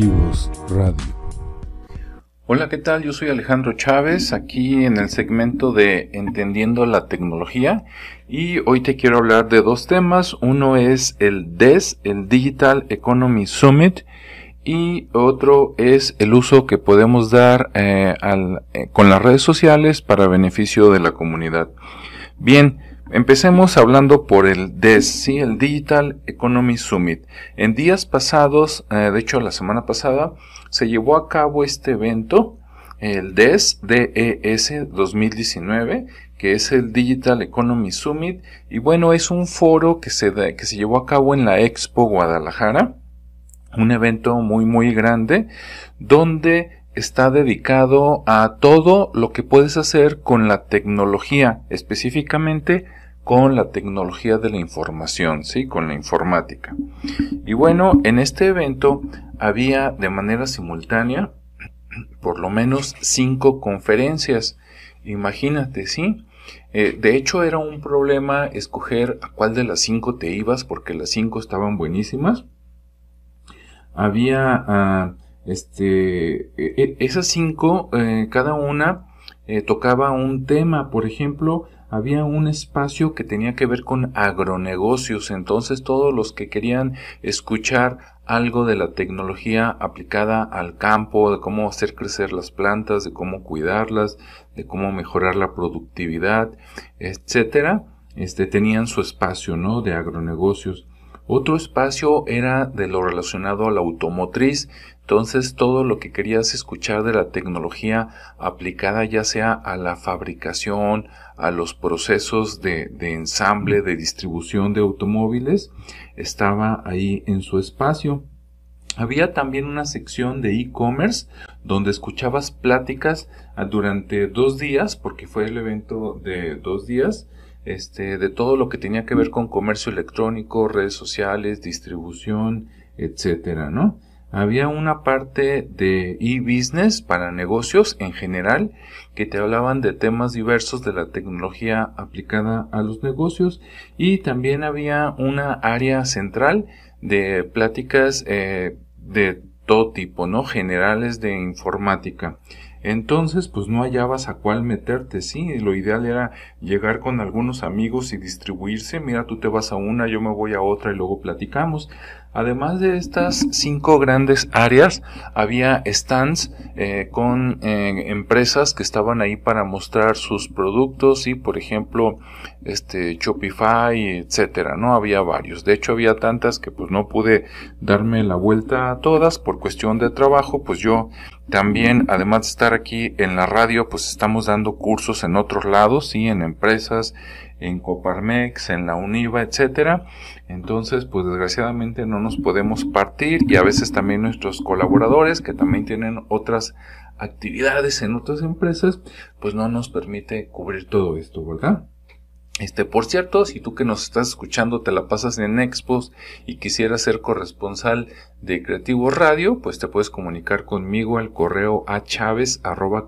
Radio. Hola, ¿qué tal? Yo soy Alejandro Chávez, aquí en el segmento de Entendiendo la Tecnología y hoy te quiero hablar de dos temas. Uno es el DES, el Digital Economy Summit, y otro es el uso que podemos dar eh, eh, con las redes sociales para beneficio de la comunidad. Bien, empecemos hablando por el DES, el Digital Economy Summit. En días pasados, eh, de hecho la semana pasada, se llevó a cabo este evento, el DES, DES 2019, que es el Digital Economy Summit, y bueno, es un foro que se, que se llevó a cabo en la Expo Guadalajara, un evento muy muy grande donde está dedicado a todo lo que puedes hacer con la tecnología, específicamente con la tecnología de la información, ¿sí? Con la informática. Y bueno, en este evento había de manera simultánea por lo menos cinco conferencias. Imagínate, ¿sí? Eh, de hecho, era un problema escoger a cuál de las cinco te ibas porque las cinco estaban buenísimas había ah, este, e, e, esas cinco, eh, cada una eh, tocaba un tema, por ejemplo, había un espacio que tenía que ver con agronegocios, entonces todos los que querían escuchar algo de la tecnología aplicada al campo, de cómo hacer crecer las plantas, de cómo cuidarlas, de cómo mejorar la productividad, etcétera, este tenían su espacio, ¿no? de agronegocios. Otro espacio era de lo relacionado a la automotriz, entonces todo lo que querías escuchar de la tecnología aplicada ya sea a la fabricación, a los procesos de, ensamble, de distribución de automóviles, estaba ahí en su espacio. Había también una sección de e-commerce donde escuchabas pláticas durante dos días, porque fue el evento de dos días, este, de todo lo que tenía que ver con comercio electrónico, redes sociales, distribución, etcétera, ¿no? Había una parte de e-business para negocios en general que te hablaban de temas diversos de la tecnología aplicada a los negocios y también había una área central de pláticas eh, de todo tipo, ¿no? Generales de informática. Entonces, pues no hallabas a cuál meterte, sí, lo ideal era llegar con algunos amigos y distribuirse, mira, tú te vas a una, yo me voy a otra y luego platicamos. Además de estas cinco grandes áreas, había stands eh, con eh, empresas que estaban ahí para mostrar sus productos y, por ejemplo, este Shopify, etcétera, ¿no? Había varios. De hecho, había tantas que pues no pude darme la vuelta a todas por cuestión de trabajo, pues yo también, además de estar aquí en la radio, pues estamos dando cursos en otros lados, sí, en empresas, en Coparmex, en la Univa, etcétera. Entonces, pues desgraciadamente no nos podemos partir y a veces también nuestros colaboradores que también tienen otras actividades en otras empresas, pues no nos permite cubrir todo esto, ¿verdad? Este, por cierto, si tú que nos estás escuchando te la pasas en Expos y quisieras ser corresponsal de Creativo Radio, pues te puedes comunicar conmigo al correo a chaves arroba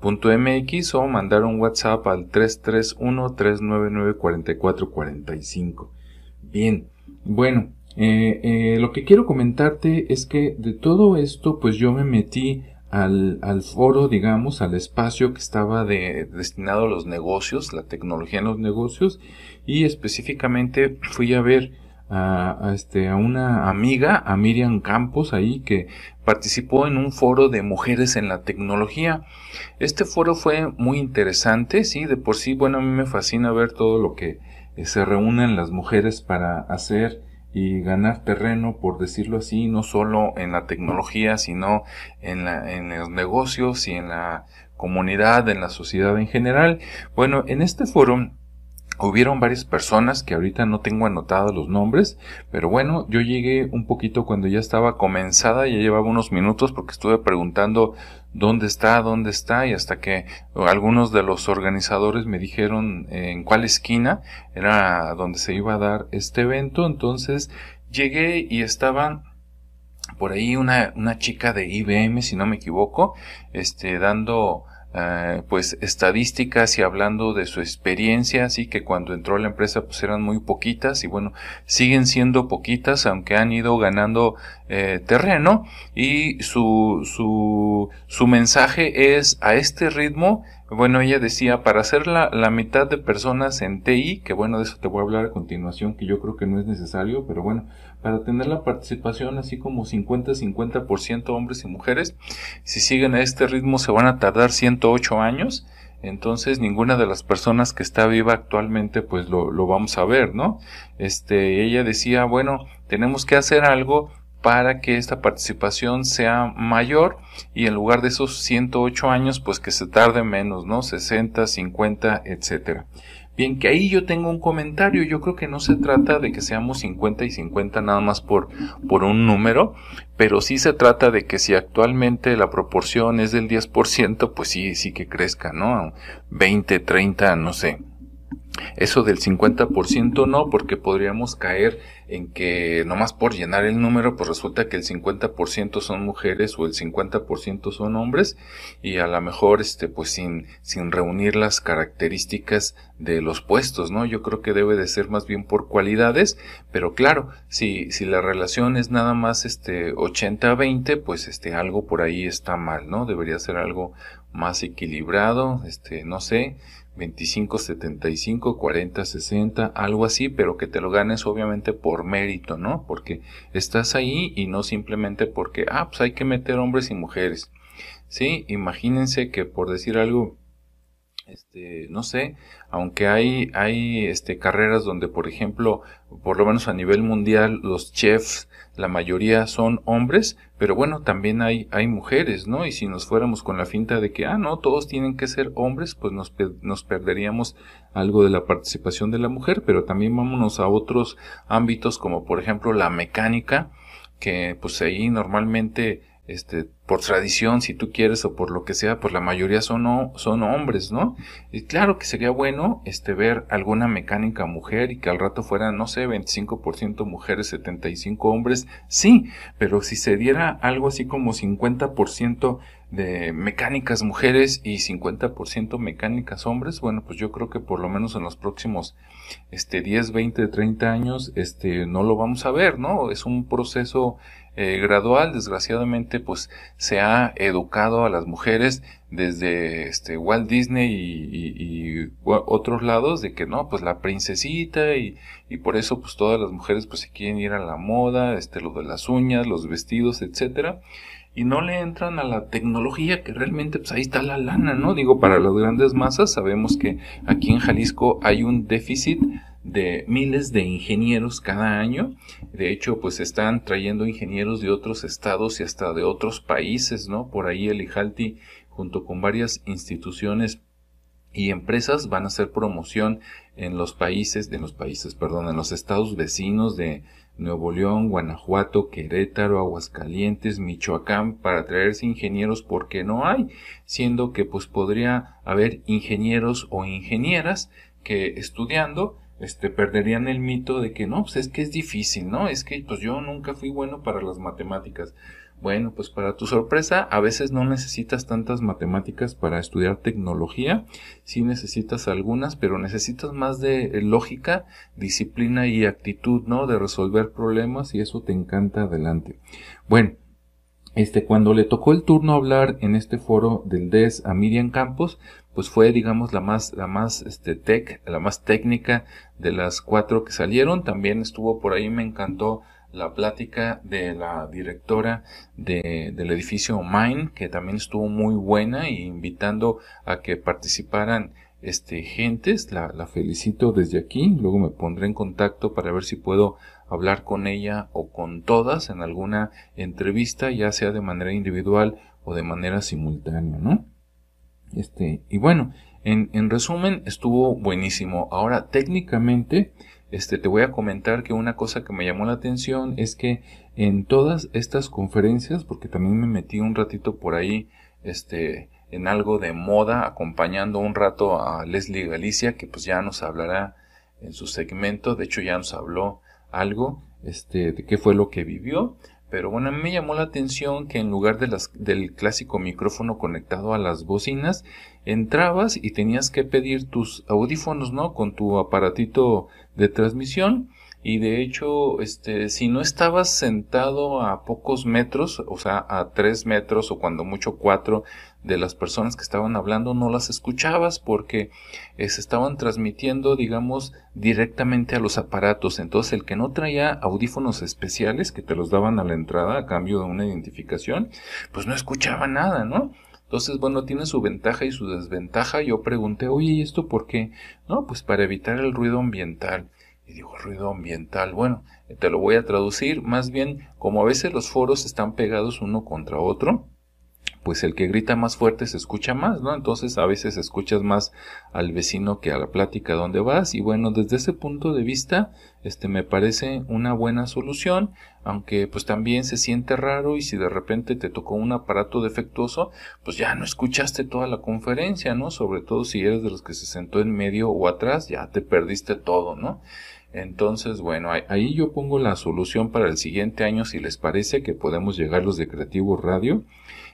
.mx o mandar un WhatsApp al 331-399-4445. Bien, bueno, eh, eh, lo que quiero comentarte es que de todo esto, pues yo me metí al, al foro, digamos, al espacio que estaba de, destinado a los negocios, la tecnología en los negocios, y específicamente fui a ver a, este, a una amiga, a Miriam Campos, ahí que participó en un foro de mujeres en la tecnología. Este foro fue muy interesante, sí, de por sí, bueno, a mí me fascina ver todo lo que se reúnen las mujeres para hacer y ganar terreno, por decirlo así, no solo en la tecnología, sino en, la, en los negocios y en la comunidad, en la sociedad en general. Bueno, en este foro Hubieron varias personas que ahorita no tengo anotados los nombres, pero bueno, yo llegué un poquito cuando ya estaba comenzada, ya llevaba unos minutos porque estuve preguntando dónde está, dónde está, y hasta que algunos de los organizadores me dijeron en cuál esquina era donde se iba a dar este evento, entonces llegué y estaban por ahí una, una chica de IBM, si no me equivoco, este, dando eh, pues estadísticas y hablando de su experiencia, así que cuando entró a la empresa pues eran muy poquitas y bueno, siguen siendo poquitas aunque han ido ganando eh, terreno. Y su, su, su mensaje es a este ritmo bueno, ella decía, para hacer la, la, mitad de personas en TI, que bueno, de eso te voy a hablar a continuación, que yo creo que no es necesario, pero bueno, para tener la participación así como 50-50% hombres y mujeres, si siguen a este ritmo se van a tardar 108 años, entonces ninguna de las personas que está viva actualmente pues lo, lo vamos a ver, ¿no? Este, ella decía, bueno, tenemos que hacer algo para que esta participación sea mayor y en lugar de esos 108 años pues que se tarde menos, ¿no? 60, 50, etcétera. Bien, que ahí yo tengo un comentario, yo creo que no se trata de que seamos 50 y 50 nada más por, por un número, pero sí se trata de que si actualmente la proporción es del 10%, pues sí, sí que crezca, ¿no? 20, 30, no sé, eso del 50% no, porque podríamos caer en que nomás por llenar el número, pues resulta que el 50% son mujeres o el 50% son hombres y a lo mejor este pues sin sin reunir las características de los puestos, ¿no? Yo creo que debe de ser más bien por cualidades, pero claro, si si la relación es nada más este 80-20, pues este algo por ahí está mal, ¿no? Debería ser algo más equilibrado, este no sé, 25, 75, 40, 60, algo así, pero que te lo ganes obviamente por mérito, ¿no? Porque estás ahí y no simplemente porque, ah, pues hay que meter hombres y mujeres. Sí, imagínense que por decir algo, este, no sé, aunque hay, hay, este, carreras donde, por ejemplo, por lo menos a nivel mundial, los chefs, la mayoría son hombres, pero bueno, también hay, hay mujeres, ¿no? Y si nos fuéramos con la finta de que, ah, no, todos tienen que ser hombres, pues nos, nos perderíamos algo de la participación de la mujer, pero también vámonos a otros ámbitos como por ejemplo la mecánica, que pues ahí normalmente este, por tradición, si tú quieres, o por lo que sea, pues la mayoría son, son hombres, ¿no? Y claro que sería bueno, este, ver alguna mecánica mujer y que al rato fuera, no sé, 25% mujeres, 75 hombres, sí, pero si se diera algo así como 50% de mecánicas mujeres y 50% mecánicas hombres, bueno, pues yo creo que por lo menos en los próximos, este, 10, 20, 30 años, este, no lo vamos a ver, ¿no? Es un proceso eh, gradual, desgraciadamente, pues se ha educado a las mujeres desde este Walt Disney y, otros lados de que no, pues la princesita y, por eso pues todas las mujeres pues se quieren ir a la moda, este lo de las uñas, los vestidos, etcétera y no le entran a la tecnología que realmente pues ahí está la lana, ¿no? Digo, para las grandes masas sabemos que aquí en Jalisco hay un déficit de miles de ingenieros cada año. De hecho, pues están trayendo ingenieros de otros estados y hasta de otros países, ¿no? Por ahí el IJALTI, junto con varias instituciones y empresas, van a hacer promoción en los países, de los países, perdón, en los estados vecinos de Nuevo León, Guanajuato, Querétaro, Aguascalientes, Michoacán, para traerse ingenieros porque no hay, siendo que pues podría haber ingenieros o ingenieras que estudiando este, perderían el mito de que no, pues es que es difícil, ¿no? Es que pues yo nunca fui bueno para las matemáticas. Bueno, pues para tu sorpresa, a veces no necesitas tantas matemáticas para estudiar tecnología, sí necesitas algunas, pero necesitas más de lógica, disciplina y actitud, ¿no? De resolver problemas y eso te encanta adelante. Bueno, este, cuando le tocó el turno hablar en este foro del DES a Miriam Campos, pues fue, digamos, la más, la más, este, tech, la más técnica de las cuatro que salieron. También estuvo por ahí, me encantó la plática de la directora de, del edificio Mine, que también estuvo muy buena y invitando a que participaran este, gentes. La, la felicito desde aquí. Luego me pondré en contacto para ver si puedo hablar con ella o con todas en alguna entrevista, ya sea de manera individual o de manera simultánea, ¿no? Este, y bueno, en, en resumen, estuvo buenísimo. Ahora, técnicamente, este, te voy a comentar que una cosa que me llamó la atención es que en todas estas conferencias, porque también me metí un ratito por ahí, este, en algo de moda, acompañando un rato a Leslie Galicia, que pues ya nos hablará en su segmento, de hecho ya nos habló algo, este, de qué fue lo que vivió, Pero bueno, me llamó la atención que en lugar de las, del clásico micrófono conectado a las bocinas, entrabas y tenías que pedir tus audífonos, ¿no? Con tu aparatito de transmisión. Y de hecho, este, si no estabas sentado a pocos metros, o sea, a tres metros o cuando mucho cuatro de las personas que estaban hablando no las escuchabas porque eh, se estaban transmitiendo, digamos, directamente a los aparatos. Entonces el que no traía audífonos especiales que te los daban a la entrada a cambio de una identificación, pues no escuchaba nada, ¿no? Entonces, bueno, tiene su ventaja y su desventaja. Yo pregunté, oye, ¿y esto por qué? No, pues para evitar el ruido ambiental. Y digo, ruido ambiental. Bueno, te lo voy a traducir. Más bien, como a veces los foros están pegados uno contra otro, pues el que grita más fuerte se escucha más, ¿no? Entonces a veces escuchas más al vecino que a la plática donde vas y bueno, desde ese punto de vista, este me parece una buena solución, aunque pues también se siente raro y si de repente te tocó un aparato defectuoso, pues ya no escuchaste toda la conferencia, ¿no? Sobre todo si eres de los que se sentó en medio o atrás, ya te perdiste todo, ¿no? Entonces, bueno, ahí yo pongo la solución para el siguiente año si les parece que podemos llegar los de Creativo Radio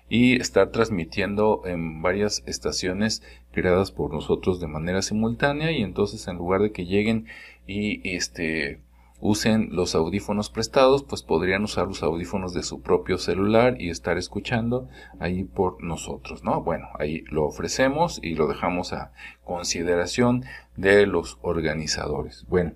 y estar transmitiendo en varias estaciones creadas por nosotros de manera simultánea y entonces en lugar de que lleguen y este usen los audífonos prestados, pues podrían usar los audífonos de su propio celular y estar escuchando ahí por nosotros, ¿no? Bueno, ahí lo ofrecemos y lo dejamos a consideración de los organizadores. Bueno,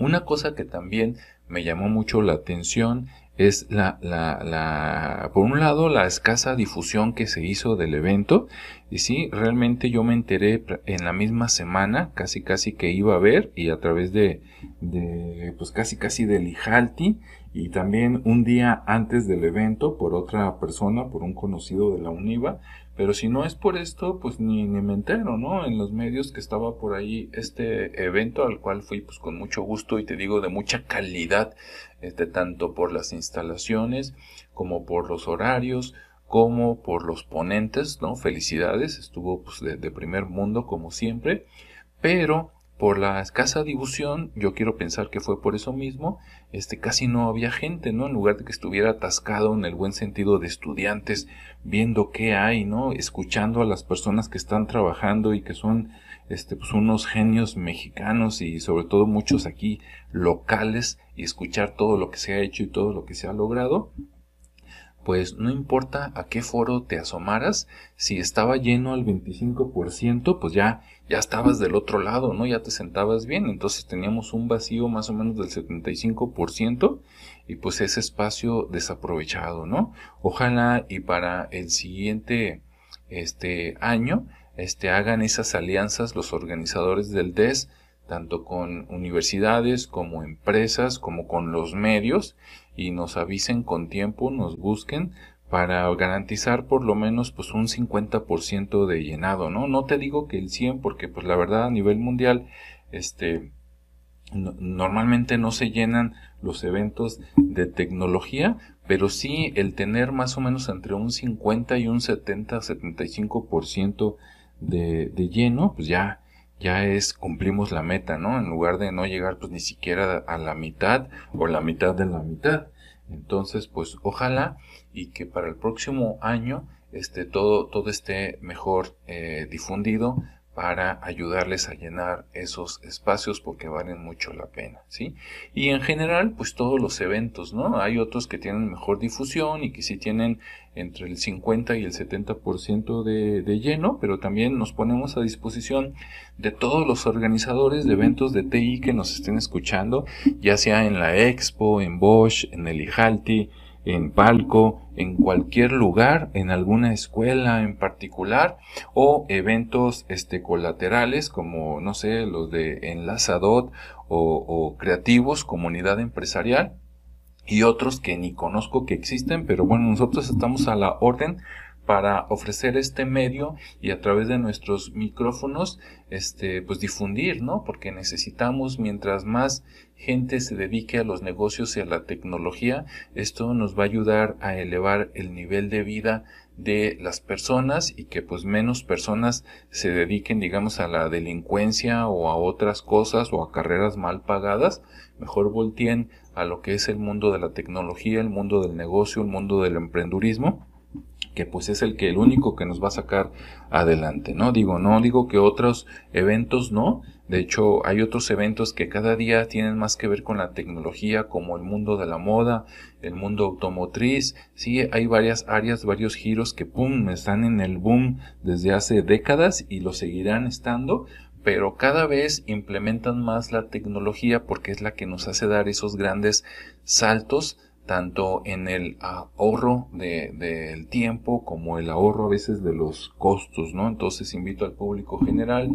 una cosa que también me llamó mucho la atención es la, la, la, por un lado, la escasa difusión que se hizo del evento. Y sí, realmente yo me enteré en la misma semana, casi casi que iba a ver, y a través de, de pues casi casi del Ijalti, y también un día antes del evento por otra persona, por un conocido de la UNIVA, pero si no es por esto, pues ni, ni me entero, ¿no? En los medios que estaba por ahí este evento al cual fui pues con mucho gusto y te digo de mucha calidad, este, tanto por las instalaciones como por los horarios, como por los ponentes, ¿no? Felicidades, estuvo pues de, primer mundo como siempre, pero por la escasa difusión, yo quiero pensar que fue por eso mismo, este casi no había gente, ¿no? En lugar de que estuviera atascado en el buen sentido de estudiantes, viendo qué hay, ¿no? Escuchando a las personas que están trabajando y que son este pues unos genios mexicanos y sobre todo muchos aquí locales y escuchar todo lo que se ha hecho y todo lo que se ha logrado pues no importa a qué foro te asomaras, si estaba lleno al 25%, pues ya, ya estabas del otro lado, ¿no? Ya te sentabas bien, entonces teníamos un vacío más o menos del 75% y pues ese espacio desaprovechado, ¿no? Ojalá y para el siguiente este año este hagan esas alianzas los organizadores del DES tanto con universidades como empresas como con los medios y nos avisen con tiempo, nos busquen para garantizar por lo menos pues un 50% de llenado, ¿no? No te digo que el 100 porque pues la verdad a nivel mundial este normalmente no se llenan los eventos de tecnología, pero sí el tener más o menos entre un 50 y un 70, 75% de, de lleno, pues ya ya es cumplimos la meta, ¿no? En lugar de no llegar pues ni siquiera a la mitad o la mitad de la mitad. Entonces, pues ojalá y que para el próximo año este todo todo esté mejor eh, difundido para ayudarles a llenar esos espacios porque valen mucho la pena, ¿sí? Y en general, pues todos los eventos, ¿no? Hay otros que tienen mejor difusión y que sí tienen entre el 50 y el 70% de, de lleno, pero también nos ponemos a disposición de todos los organizadores de eventos de TI que nos estén escuchando, ya sea en la Expo, en Bosch, en el IJALTI, en palco, en cualquier lugar, en alguna escuela en particular, o eventos este, colaterales como, no sé, los de Enlazadot o, o creativos, comunidad empresarial, y otros que ni conozco que existen, pero bueno, nosotros estamos a la orden para ofrecer este medio y a través de nuestros micrófonos este pues difundir no porque necesitamos mientras más gente se dedique a los negocios y a la tecnología esto nos va a ayudar a elevar el nivel de vida de las personas y que pues menos personas se dediquen digamos a la delincuencia o a otras cosas o a carreras mal pagadas mejor volteen a lo que es el mundo de la tecnología, el mundo del negocio, el mundo del emprendurismo que pues es el que el único que nos va a sacar adelante, ¿no? Digo, no digo que otros eventos no, de hecho hay otros eventos que cada día tienen más que ver con la tecnología, como el mundo de la moda, el mundo automotriz, sí, hay varias áreas, varios giros que pum, están en el boom desde hace décadas y lo seguirán estando, pero cada vez implementan más la tecnología porque es la que nos hace dar esos grandes saltos tanto en el ahorro del tiempo como el ahorro a veces de los costos, ¿no? Entonces invito al público general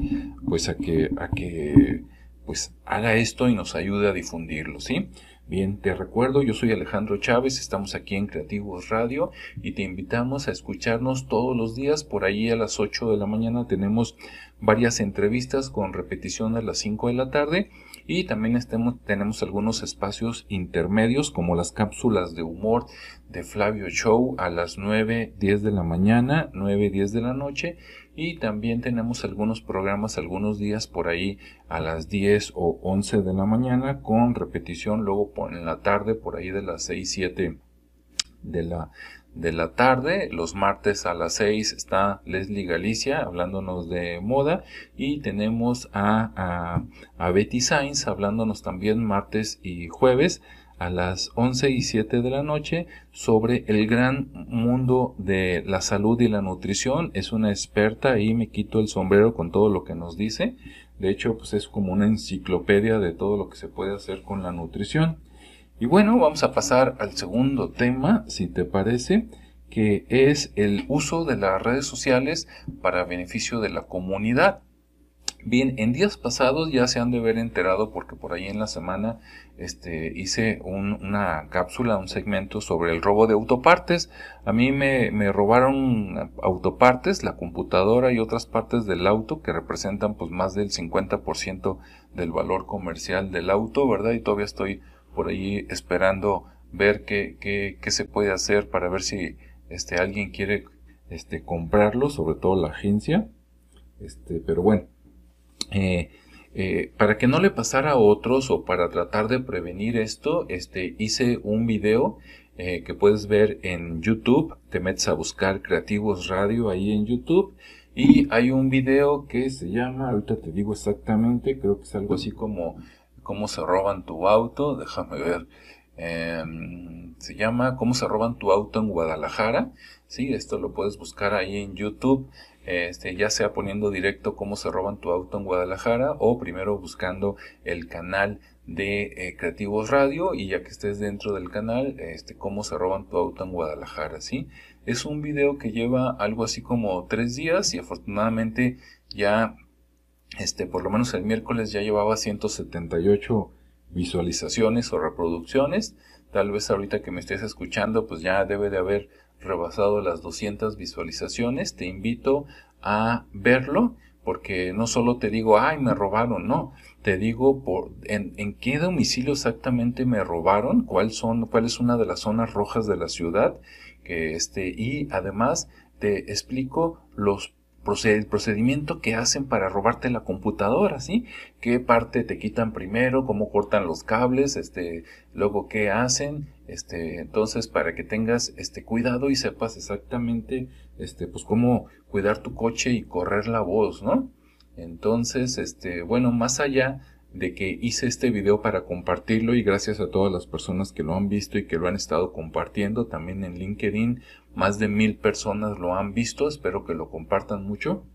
pues a que, a que pues haga esto y nos ayude a difundirlo, ¿sí? Bien, te recuerdo, yo soy Alejandro Chávez, estamos aquí en Creativos Radio y te invitamos a escucharnos todos los días. Por ahí a las 8 de la mañana tenemos varias entrevistas con repetición a las 5 de la tarde y también tenemos algunos espacios intermedios como las cápsulas de humor de Flavio Show a las 9, 10 de la mañana, 9, 10 de la noche. Y también tenemos algunos programas algunos días por ahí a las 10 o 11 de la mañana con repetición luego en la tarde por ahí de las 6, 7 de la, de la tarde. Los martes a las 6 está Leslie Galicia hablándonos de moda y tenemos a, a, Betty Sainz hablándonos también martes y jueves a las 11 y 7 de la noche sobre el gran mundo de la salud y la nutrición. Es una experta y me quito el sombrero con todo lo que nos dice. De hecho, pues es como una enciclopedia de todo lo que se puede hacer con la nutrición. Y bueno, vamos a pasar al segundo tema, si te parece, que es el uso de las redes sociales para beneficio de la comunidad. Bien, en días pasados ya se han de haber enterado porque por ahí en la semana este, hice una cápsula, un segmento sobre el robo de autopartes. A mí me, me, robaron autopartes, la computadora y otras partes del auto que representan pues más del 50% del valor comercial del auto, ¿verdad? Y todavía estoy por ahí esperando ver qué, qué, qué se puede hacer para ver si este, alguien quiere este, comprarlo, sobre todo la agencia. Este, pero bueno, eh, eh, para que no le pasara a otros o para tratar de prevenir esto, este, hice un video eh, que puedes ver en YouTube. Te metes a buscar Creativos Radio ahí en YouTube. Y hay un video que se llama, ahorita te digo exactamente, creo que es algo así como cómo se roban tu auto, déjame ver, em, se llama cómo se roban tu auto en Guadalajara, sí, esto lo puedes buscar ahí en YouTube, este, ya sea poniendo directo cómo se roban tu auto en Guadalajara o primero buscando el canal de eh, Creativos Radio y ya que estés dentro del canal, este, cómo se roban tu auto en Guadalajara, ¿sí? Es un video que lleva algo así como tres días y afortunadamente ya este, por lo menos el miércoles ya llevaba 178 visualizaciones o reproducciones. Tal vez ahorita que me estés escuchando, pues ya debe de haber rebasado las 200 visualizaciones. Te invito a verlo porque no solo te digo, ay, me robaron, no, te digo por, en, en qué domicilio exactamente me robaron, cuál son, cuál es una de las zonas rojas de la ciudad, que este, y además te explico los el procedimiento que hacen para robarte la computadora, ¿sí? ¿Qué parte te quitan primero? ¿Cómo cortan los cables? Este, luego qué hacen? Este, entonces para que tengas este cuidado y sepas exactamente este pues cómo cuidar tu coche y correr la voz, ¿no? Entonces, este, bueno, más allá de que hice este video para compartirlo y gracias a todas las personas que lo han visto y que lo han estado compartiendo también en LinkedIn más de mil personas lo han visto espero que lo compartan mucho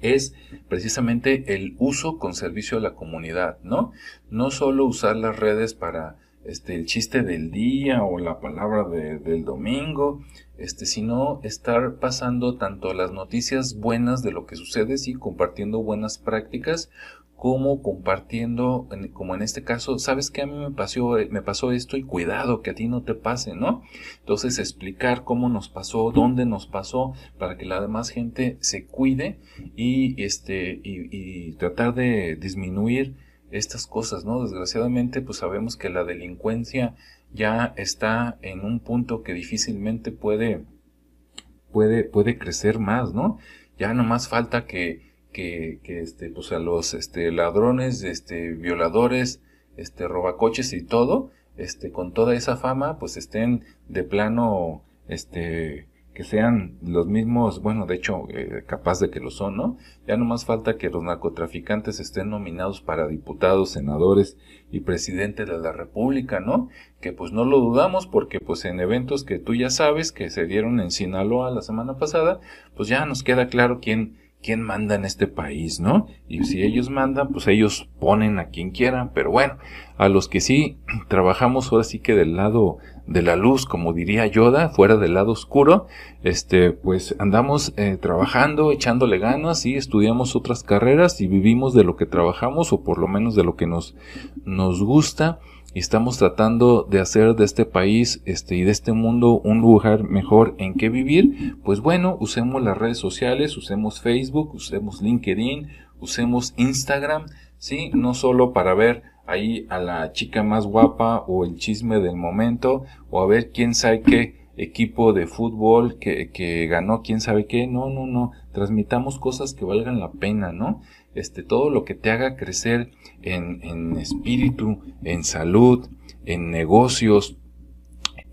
es precisamente el uso con servicio a la comunidad no no solo usar las redes para este el chiste del día o la palabra del domingo este sino estar pasando tanto las noticias buenas de lo que sucede sí compartiendo buenas prácticas como compartiendo, como en este caso, sabes que a mí me pasó, me pasó esto y cuidado que a ti no te pase, ¿no? Entonces explicar cómo nos pasó, dónde nos pasó, para que la demás gente se cuide y este y, y tratar de disminuir estas cosas, ¿no? Desgraciadamente, pues sabemos que la delincuencia ya está en un punto que difícilmente puede puede puede crecer más, ¿no? Ya no más falta que que, que este, pues a los este, ladrones, este, violadores, este, robacoches y todo, este, con toda esa fama, pues estén de plano, este, que sean los mismos, bueno, de hecho, eh, capaz de que lo son, ¿no? Ya no más falta que los narcotraficantes estén nominados para diputados, senadores y presidente de la República, ¿no? Que pues no lo dudamos porque pues en eventos que tú ya sabes que se dieron en Sinaloa la semana pasada, pues ya nos queda claro quién quién manda en este país, ¿no? Y si ellos mandan, pues ellos ponen a quien quieran, pero bueno, a los que sí trabajamos ahora sí que del lado de la luz, como diría Yoda, fuera del lado oscuro, este, pues andamos eh, trabajando, echándole ganas y estudiamos otras carreras y vivimos de lo que trabajamos o por lo menos de lo que nos, nos gusta y estamos tratando de hacer de este país este, y de este mundo un lugar mejor en que vivir, pues bueno, usemos las redes sociales, usemos Facebook, usemos LinkedIn, usemos Instagram, sí, no solo para ver ahí a la chica más guapa o el chisme del momento o a ver quién sabe qué equipo de fútbol que, que ganó quién sabe qué. No, no, no. Transmitamos cosas que valgan la pena, ¿no? Este, todo lo que te haga crecer en, espíritu, en salud, en negocios,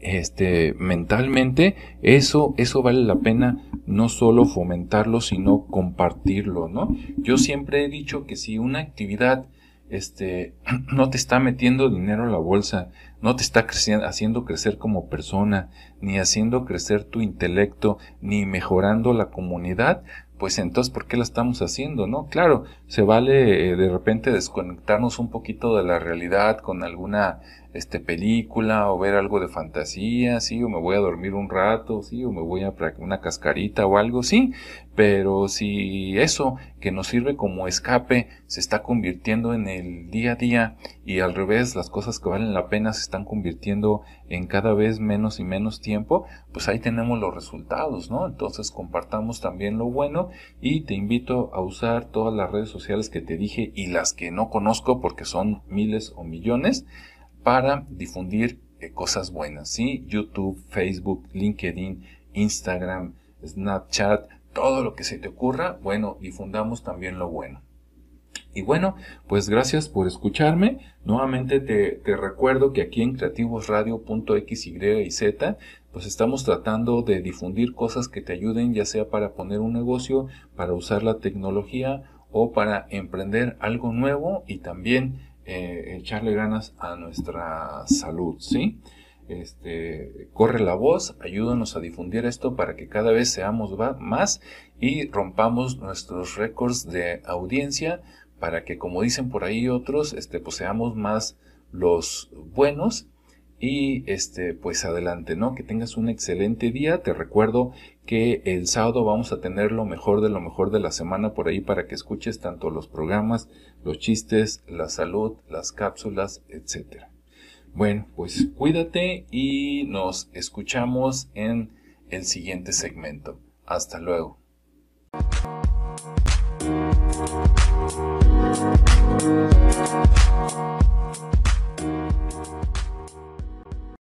este, mentalmente, eso, eso vale la pena no solo fomentarlo, sino compartirlo, ¿no? Yo siempre he dicho que si una actividad este, no te está metiendo dinero a la bolsa, no te está haciendo crecer como persona, ni haciendo crecer tu intelecto, ni mejorando la comunidad, pues entonces, ¿por qué la estamos haciendo? ¿No? Claro, se vale eh, de repente desconectarnos un poquito de la realidad con alguna este, película o ver algo de fantasía, sí, o me voy a dormir un rato, sí, o me voy a una cascarita o algo, sí, pero si eso que nos sirve como escape se está convirtiendo en el día a día y al revés las cosas que valen la pena se están convirtiendo en cada vez menos y menos tiempo, pues ahí tenemos los resultados, ¿no? Entonces compartamos también lo bueno y te invito a usar todas las redes sociales que te dije y las que no conozco porque son miles o millones para difundir eh, cosas buenas, ¿sí? YouTube, Facebook, LinkedIn, Instagram, Snapchat, todo lo que se te ocurra, bueno, difundamos también lo bueno. Y bueno, pues gracias por escucharme. Nuevamente te, te recuerdo que aquí en creativosradio.x, y z, pues estamos tratando de difundir cosas que te ayuden, ya sea para poner un negocio, para usar la tecnología o para emprender algo nuevo y también eh, echarle ganas a nuestra salud, ¿sí? Este, corre la voz, ayúdanos a difundir esto para que cada vez seamos más y rompamos nuestros récords de audiencia para que, como dicen por ahí otros, este, pues seamos más los buenos y este, pues adelante, ¿no? Que tengas un excelente día. Te recuerdo que el sábado vamos a tener lo mejor de lo mejor de la semana por ahí para que escuches tanto los programas, los chistes, la salud, las cápsulas, etcétera. Bueno, pues cuídate y nos escuchamos en el siguiente segmento. Hasta luego.